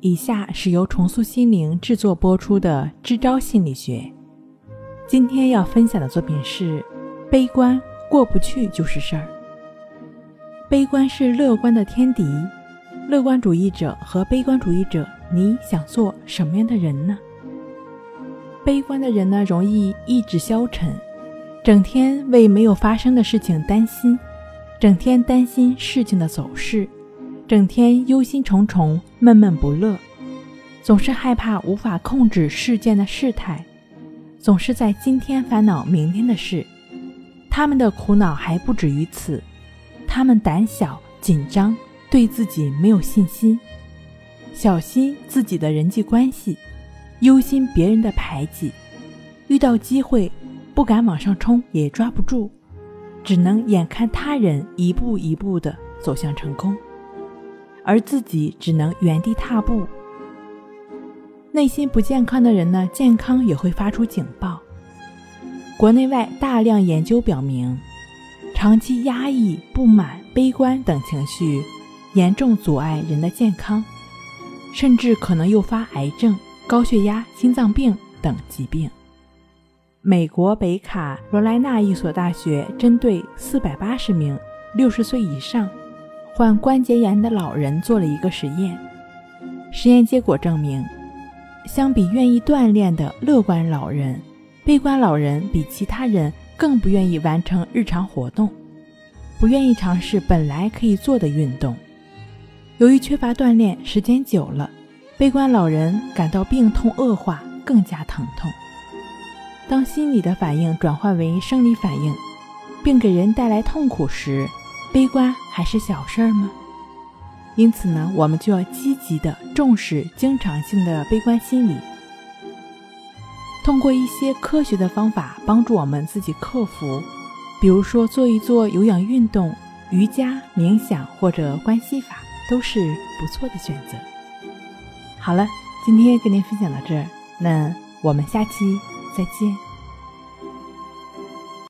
以下是由重塑心灵制作播出的《支招心理学》。今天要分享的作品是：悲观过不去就是事儿。悲观是乐观的天敌。乐观主义者和悲观主义者，你想做什么样的人呢？悲观的人呢，容易意志消沉，整天为没有发生的事情担心，整天担心事情的走势。整天忧心忡忡、闷闷不乐，总是害怕无法控制事件的事态，总是在今天烦恼明天的事。他们的苦恼还不止于此，他们胆小、紧张，对自己没有信心，小心自己的人际关系，忧心别人的排挤，遇到机会不敢往上冲，也抓不住，只能眼看他人一步一步地走向成功。而自己只能原地踏步。内心不健康的人呢，健康也会发出警报。国内外大量研究表明，长期压抑、不满、悲观等情绪，严重阻碍人的健康，甚至可能诱发癌症、高血压、心脏病等疾病。美国北卡罗来纳一所大学针对四百八十名六十岁以上。患关节炎的老人做了一个实验，实验结果证明，相比愿意锻炼的乐观老人，悲观老人比其他人更不愿意完成日常活动，不愿意尝试本来可以做的运动。由于缺乏锻炼，时间久了，悲观老人感到病痛恶化，更加疼痛。当心理的反应转换为生理反应，并给人带来痛苦时，悲观还是小事儿吗？因此呢，我们就要积极的重视经常性的悲观心理，通过一些科学的方法帮助我们自己克服。比如说，做一做有氧运动、瑜伽、冥想或者关系法，都是不错的选择。好了，今天跟您分享到这儿，那我们下期再见。